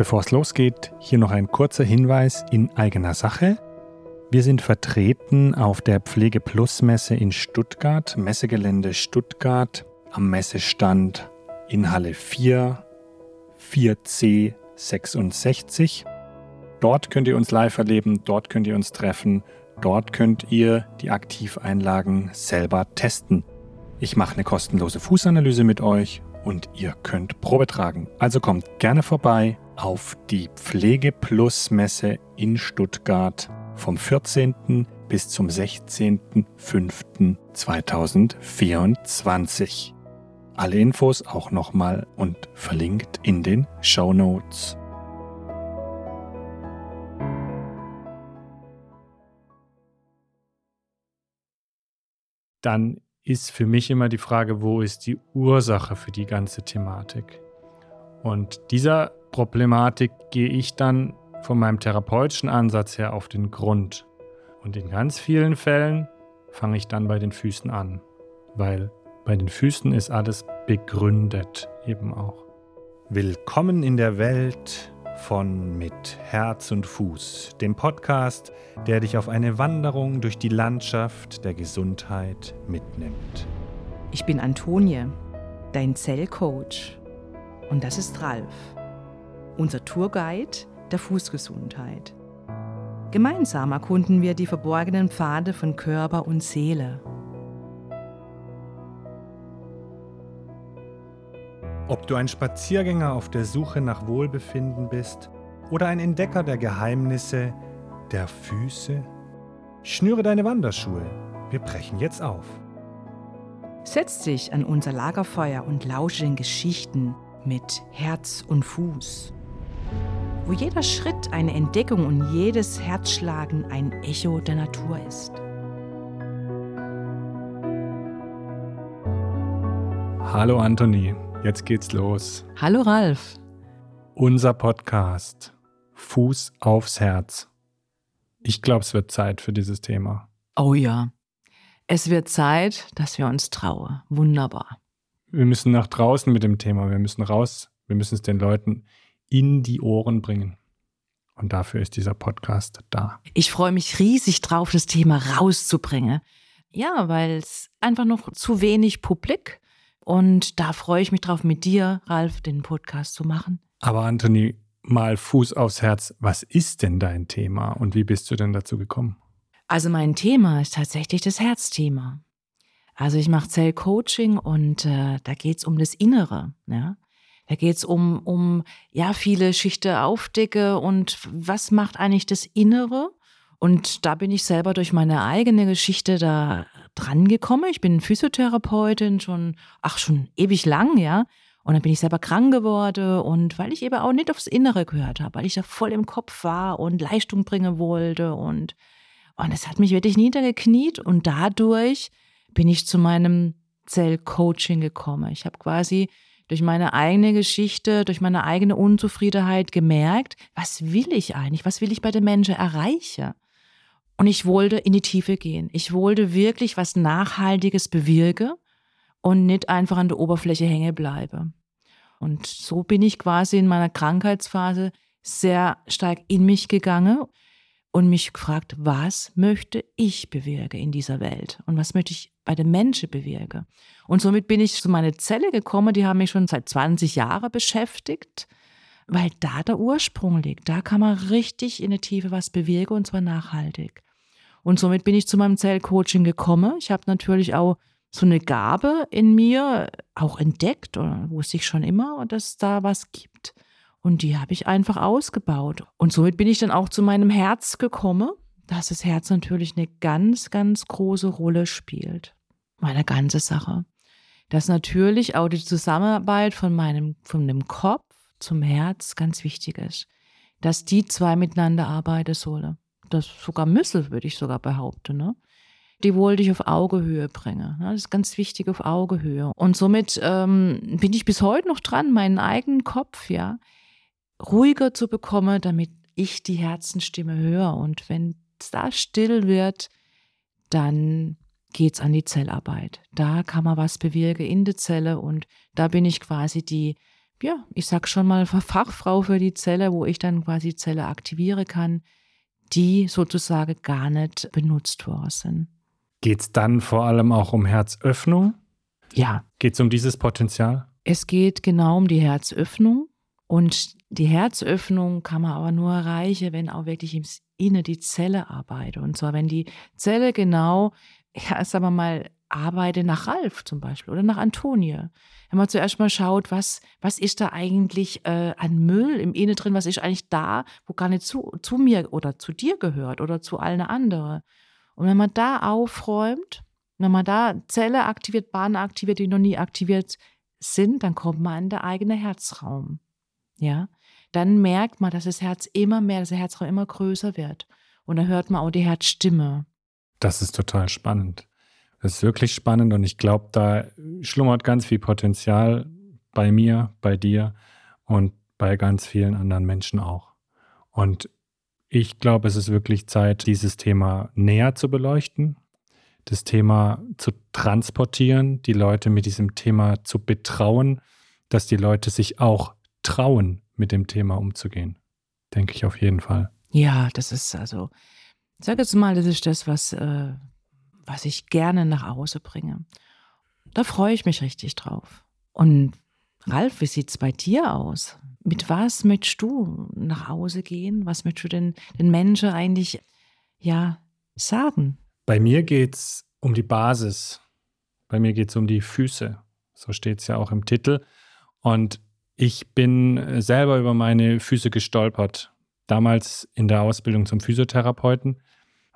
Bevor es losgeht, hier noch ein kurzer Hinweis in eigener Sache. Wir sind vertreten auf der Pflege Plus Messe in Stuttgart, Messegelände Stuttgart, am Messestand in Halle 4, 4C 66. Dort könnt ihr uns live erleben, dort könnt ihr uns treffen, dort könnt ihr die Aktiveinlagen selber testen. Ich mache eine kostenlose Fußanalyse mit euch und ihr könnt Probe tragen. Also kommt gerne vorbei auf die Pflege Plus Messe in Stuttgart vom 14. bis zum 16.05.2024. Alle Infos auch nochmal und verlinkt in den Show Notes. Dann ist für mich immer die Frage, wo ist die Ursache für die ganze Thematik? Und dieser Problematik gehe ich dann von meinem therapeutischen Ansatz her auf den Grund. Und in ganz vielen Fällen fange ich dann bei den Füßen an, weil bei den Füßen ist alles begründet eben auch. Willkommen in der Welt von Mit Herz und Fuß, dem Podcast, der dich auf eine Wanderung durch die Landschaft der Gesundheit mitnimmt. Ich bin Antonie, dein Zellcoach. Und das ist Ralf, unser Tourguide der Fußgesundheit. Gemeinsam erkunden wir die verborgenen Pfade von Körper und Seele. Ob du ein Spaziergänger auf der Suche nach Wohlbefinden bist oder ein Entdecker der Geheimnisse der Füße, schnüre deine Wanderschuhe. Wir brechen jetzt auf. Setz dich an unser Lagerfeuer und lausche den Geschichten mit Herz und Fuß wo jeder Schritt eine Entdeckung und jedes Herzschlagen ein Echo der Natur ist. Hallo Anthony, jetzt geht's los. Hallo Ralf. Unser Podcast Fuß aufs Herz. Ich glaube, es wird Zeit für dieses Thema. Oh ja, es wird Zeit, dass wir uns trauen. Wunderbar. Wir müssen nach draußen mit dem Thema, wir müssen raus, wir müssen es den Leuten in die Ohren bringen. Und dafür ist dieser Podcast da. Ich freue mich riesig drauf, das Thema rauszubringen. Ja, weil es einfach noch zu wenig Publik und da freue ich mich drauf, mit dir, Ralf, den Podcast zu machen. Aber Anthony, mal Fuß aufs Herz, was ist denn dein Thema und wie bist du denn dazu gekommen? Also mein Thema ist tatsächlich das Herzthema. Also ich mache Zellcoaching und äh, da geht es um das Innere. Ja? Da geht es um, um ja, viele Schichten aufdecke und was macht eigentlich das Innere? Und da bin ich selber durch meine eigene Geschichte da dran gekommen. Ich bin Physiotherapeutin schon, ach, schon ewig lang, ja. Und dann bin ich selber krank geworden und weil ich eben auch nicht aufs Innere gehört habe, weil ich da voll im Kopf war und Leistung bringen wollte und und es hat mich wirklich niedergekniet und dadurch bin ich zu meinem Zellcoaching gekommen. Ich habe quasi durch meine eigene Geschichte, durch meine eigene Unzufriedenheit gemerkt, was will ich eigentlich, was will ich bei den Menschen erreichen? Und ich wollte in die Tiefe gehen. Ich wollte wirklich was Nachhaltiges bewirken und nicht einfach an der Oberfläche hängen bleibe. Und so bin ich quasi in meiner Krankheitsphase sehr stark in mich gegangen und mich gefragt, was möchte ich bewirken in dieser Welt und was möchte ich bei den Menschen bewirken. Und somit bin ich zu meiner Zelle gekommen, die haben mich schon seit 20 Jahren beschäftigt, weil da der Ursprung liegt. Da kann man richtig in der Tiefe was bewirken und zwar nachhaltig. Und somit bin ich zu meinem Zellcoaching gekommen. Ich habe natürlich auch so eine Gabe in mir auch entdeckt, oder wusste ich schon immer, dass es da was gibt. Und die habe ich einfach ausgebaut. Und somit bin ich dann auch zu meinem Herz gekommen, dass das Herz natürlich eine ganz, ganz große Rolle spielt. Meine ganze Sache. Dass natürlich auch die Zusammenarbeit von meinem, von dem Kopf zum Herz ganz wichtig ist. Dass die zwei miteinander arbeiten sollen. Das sogar müssen, würde ich sogar behaupten. Ne? die wollte ich auf Augehöhe bringen. Das ist ganz wichtig auf Augehöhe. Und somit ähm, bin ich bis heute noch dran, meinen eigenen Kopf, ja, ruhiger zu bekommen, damit ich die Herzenstimme höre. Und wenn es da still wird, dann geht es an die Zellarbeit. Da kann man was bewirken in der Zelle und da bin ich quasi die ja, ich sag schon mal, Fachfrau für die Zelle, wo ich dann quasi Zelle aktiviere kann, die sozusagen gar nicht benutzt worden sind. Geht es dann vor allem auch um Herzöffnung? Ja. Geht es um dieses Potenzial? Es geht genau um die Herzöffnung. Und die Herzöffnung kann man aber nur erreichen, wenn auch wirklich im Inne die Zelle arbeitet. Und zwar, wenn die Zelle genau, ja, sagen wir mal, arbeite nach Ralf zum Beispiel oder nach Antonie. Wenn man zuerst mal schaut, was, was ist da eigentlich äh, an Müll im Inne drin, was ist eigentlich da, wo gar nicht zu, zu mir oder zu dir gehört oder zu allen anderen. Und wenn man da aufräumt, wenn man da Zelle aktiviert, Bahnen aktiviert, die noch nie aktiviert sind, dann kommt man in den eigenen Herzraum. Ja, dann merkt man, dass das Herz immer mehr, dass der Herzraum immer größer wird. Und dann hört man auch die Herzstimme. Das ist total spannend. Das ist wirklich spannend und ich glaube, da schlummert ganz viel Potenzial bei mir, bei dir und bei ganz vielen anderen Menschen auch. Und ich glaube, es ist wirklich Zeit, dieses Thema näher zu beleuchten, das Thema zu transportieren, die Leute mit diesem Thema zu betrauen, dass die Leute sich auch trauen, mit dem Thema umzugehen. Denke ich auf jeden Fall. Ja, das ist also, sage jetzt mal, das ist das, was, äh, was ich gerne nach Hause bringe. Da freue ich mich richtig drauf. Und Ralf, wie sieht es bei dir aus? Mit was möchtest du nach Hause gehen? Was möchtest du den, den Menschen eigentlich ja, sagen? Bei mir geht es um die Basis. Bei mir geht es um die Füße. So steht es ja auch im Titel. Und ich bin selber über meine Füße gestolpert. Damals in der Ausbildung zum Physiotherapeuten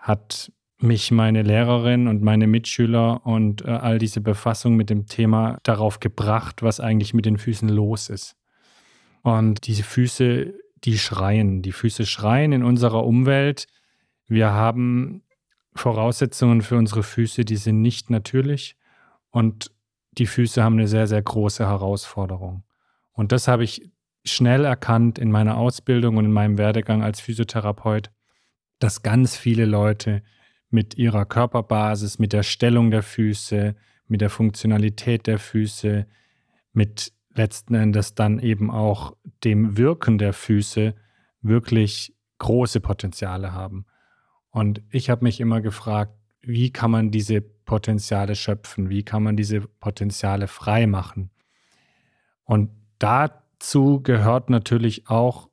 hat mich meine Lehrerin und meine Mitschüler und äh, all diese Befassung mit dem Thema darauf gebracht, was eigentlich mit den Füßen los ist. Und diese Füße, die schreien, die Füße schreien in unserer Umwelt. Wir haben Voraussetzungen für unsere Füße, die sind nicht natürlich und die Füße haben eine sehr, sehr große Herausforderung. Und das habe ich schnell erkannt in meiner Ausbildung und in meinem Werdegang als Physiotherapeut, dass ganz viele Leute mit ihrer Körperbasis, mit der Stellung der Füße, mit der Funktionalität der Füße, mit letzten Endes dann eben auch dem Wirken der Füße wirklich große Potenziale haben. Und ich habe mich immer gefragt, wie kann man diese Potenziale schöpfen? Wie kann man diese Potenziale frei machen? Und dazu gehört natürlich auch,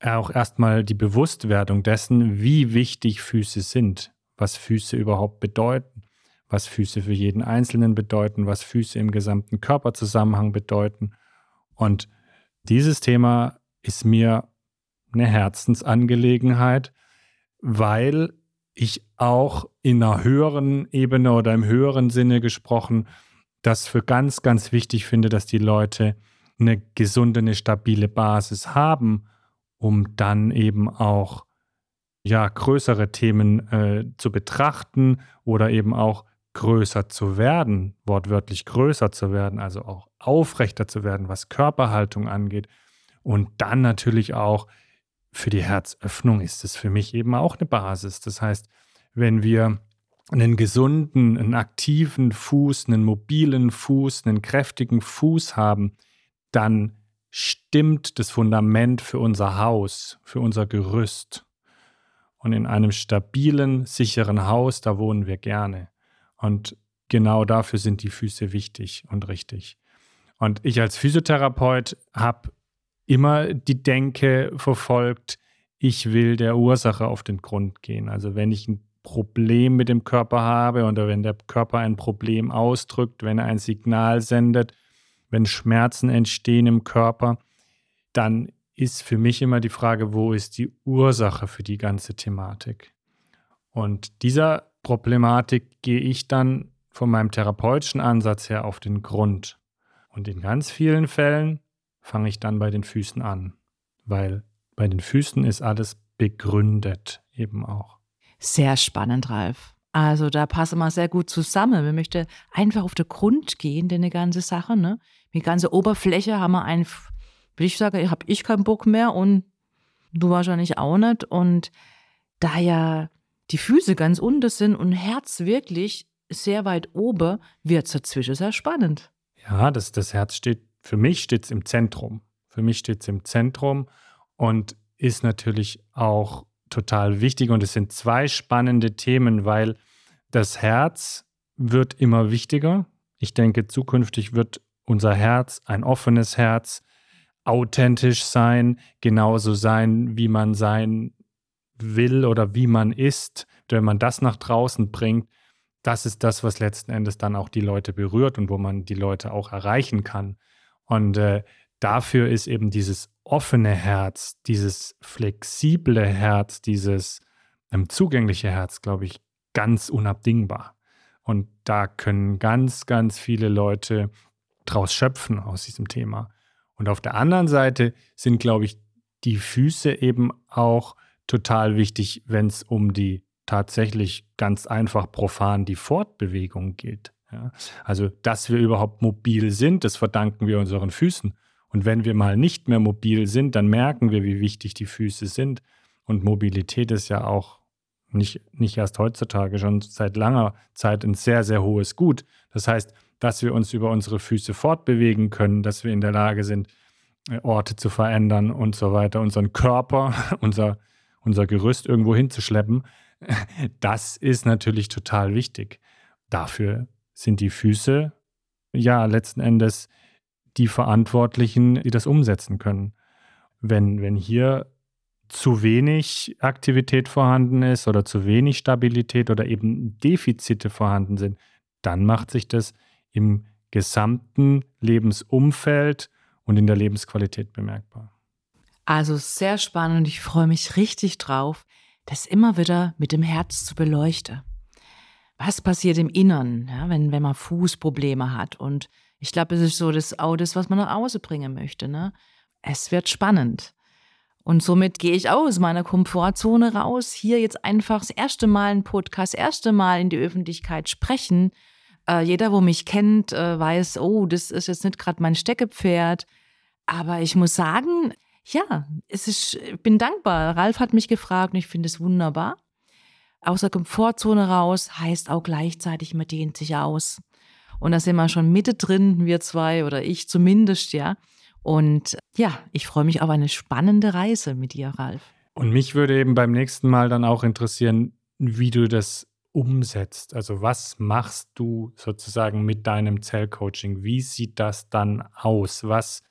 auch erstmal die Bewusstwerdung dessen, wie wichtig Füße sind was Füße überhaupt bedeuten, was Füße für jeden Einzelnen bedeuten, was Füße im gesamten Körperzusammenhang bedeuten. Und dieses Thema ist mir eine Herzensangelegenheit, weil ich auch in einer höheren Ebene oder im höheren Sinne gesprochen das für ganz, ganz wichtig finde, dass die Leute eine gesunde, eine stabile Basis haben, um dann eben auch ja, größere Themen äh, zu betrachten oder eben auch größer zu werden, wortwörtlich größer zu werden, also auch aufrechter zu werden, was Körperhaltung angeht. Und dann natürlich auch für die Herzöffnung ist es für mich eben auch eine Basis. Das heißt, wenn wir einen gesunden, einen aktiven Fuß, einen mobilen Fuß, einen kräftigen Fuß haben, dann stimmt das Fundament für unser Haus, für unser Gerüst. Und in einem stabilen, sicheren Haus, da wohnen wir gerne. Und genau dafür sind die Füße wichtig und richtig. Und ich als Physiotherapeut habe immer die Denke verfolgt, ich will der Ursache auf den Grund gehen. Also wenn ich ein Problem mit dem Körper habe oder wenn der Körper ein Problem ausdrückt, wenn er ein Signal sendet, wenn Schmerzen entstehen im Körper, dann ist für mich immer die Frage, wo ist die Ursache für die ganze Thematik? Und dieser Problematik gehe ich dann von meinem therapeutischen Ansatz her auf den Grund. Und in ganz vielen Fällen fange ich dann bei den Füßen an, weil bei den Füßen ist alles begründet eben auch. Sehr spannend, Ralf. Also da passen wir sehr gut zusammen. Wir möchten einfach auf den Grund gehen, denn eine ganze Sache, ne? Die ganze Oberfläche haben wir einfach will ich sagen, habe ich keinen Bock mehr und du wahrscheinlich auch nicht. Und da ja die Füße ganz unten sind und Herz wirklich sehr weit oben, wird es dazwischen sehr spannend. Ja, das, das Herz steht, für mich steht es im Zentrum. Für mich steht es im Zentrum und ist natürlich auch total wichtig. Und es sind zwei spannende Themen, weil das Herz wird immer wichtiger. Ich denke, zukünftig wird unser Herz ein offenes Herz, authentisch sein, genauso sein, wie man sein will oder wie man ist. Wenn man das nach draußen bringt, das ist das, was letzten Endes dann auch die Leute berührt und wo man die Leute auch erreichen kann. Und äh, dafür ist eben dieses offene Herz, dieses flexible Herz, dieses ähm, zugängliche Herz, glaube ich, ganz unabdingbar. Und da können ganz, ganz viele Leute draus schöpfen aus diesem Thema. Und auf der anderen Seite sind, glaube ich, die Füße eben auch total wichtig, wenn es um die tatsächlich ganz einfach profan die Fortbewegung geht. Ja? Also, dass wir überhaupt mobil sind, das verdanken wir unseren Füßen. Und wenn wir mal nicht mehr mobil sind, dann merken wir, wie wichtig die Füße sind. Und Mobilität ist ja auch nicht, nicht erst heutzutage, schon seit langer Zeit ein sehr, sehr hohes Gut. Das heißt, dass wir uns über unsere Füße fortbewegen können, dass wir in der Lage sind, äh, Orte zu verändern und so weiter, unseren Körper, unser, unser Gerüst irgendwo hinzuschleppen, das ist natürlich total wichtig. Dafür sind die Füße ja letzten Endes die Verantwortlichen, die das umsetzen können. Wenn, wenn hier zu wenig Aktivität vorhanden ist oder zu wenig Stabilität oder eben Defizite vorhanden sind, dann macht sich das im gesamten Lebensumfeld und in der Lebensqualität bemerkbar. Also sehr spannend und ich freue mich richtig drauf, das immer wieder mit dem Herz zu beleuchten. Was passiert im Inneren, ja, wenn, wenn man Fußprobleme hat? Und ich glaube, es ist so das auch das, was man nach Hause bringen möchte. Ne? Es wird spannend. Und somit gehe ich aus meiner Komfortzone raus. Hier jetzt einfach das erste Mal ein Podcast, das erste Mal in die Öffentlichkeit sprechen. Äh, jeder, wo mich kennt, äh, weiß, oh, das ist jetzt nicht gerade mein Steckepferd. Aber ich muss sagen, ja, es ist, ich bin dankbar. Ralf hat mich gefragt und ich finde es wunderbar. Aus der Komfortzone raus heißt auch gleichzeitig, man dehnt sich aus. Und da sind wir schon mittendrin, wir zwei oder ich zumindest, ja. Und ja, ich freue mich auf eine spannende Reise mit dir, Ralf. Und mich würde eben beim nächsten Mal dann auch interessieren, wie du das umsetzt. Also was machst du sozusagen mit deinem Zellcoaching? Wie sieht das dann aus? Was,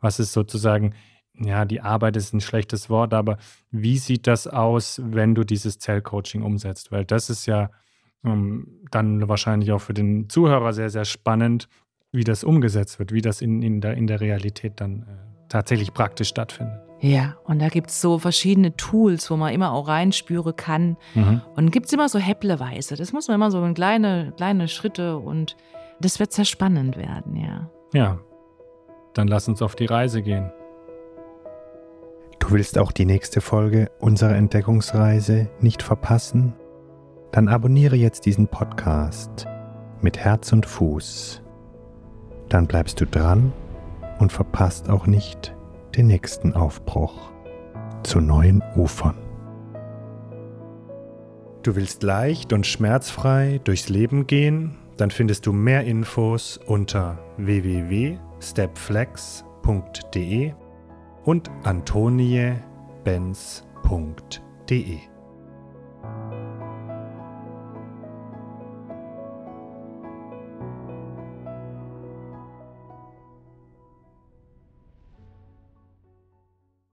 was ist sozusagen, ja, die Arbeit ist ein schlechtes Wort, aber wie sieht das aus, wenn du dieses Zellcoaching umsetzt? Weil das ist ja dann wahrscheinlich auch für den Zuhörer sehr, sehr spannend, wie das umgesetzt wird, wie das in, in, der, in der Realität dann äh, tatsächlich praktisch stattfindet. Ja, und da gibt es so verschiedene Tools, wo man immer auch reinspüren kann. Mhm. Und gibt es immer so häppleweise. Das muss man immer so in kleine, kleine Schritte und das wird sehr spannend werden, ja. Ja, dann lass uns auf die Reise gehen. Du willst auch die nächste Folge unserer Entdeckungsreise nicht verpassen? Dann abonniere jetzt diesen Podcast mit Herz und Fuß. Dann bleibst du dran und verpasst auch nicht den nächsten Aufbruch zu neuen Ufern. Du willst leicht und schmerzfrei durchs Leben gehen? Dann findest du mehr Infos unter www.stepflex.de und antoniebenz.de.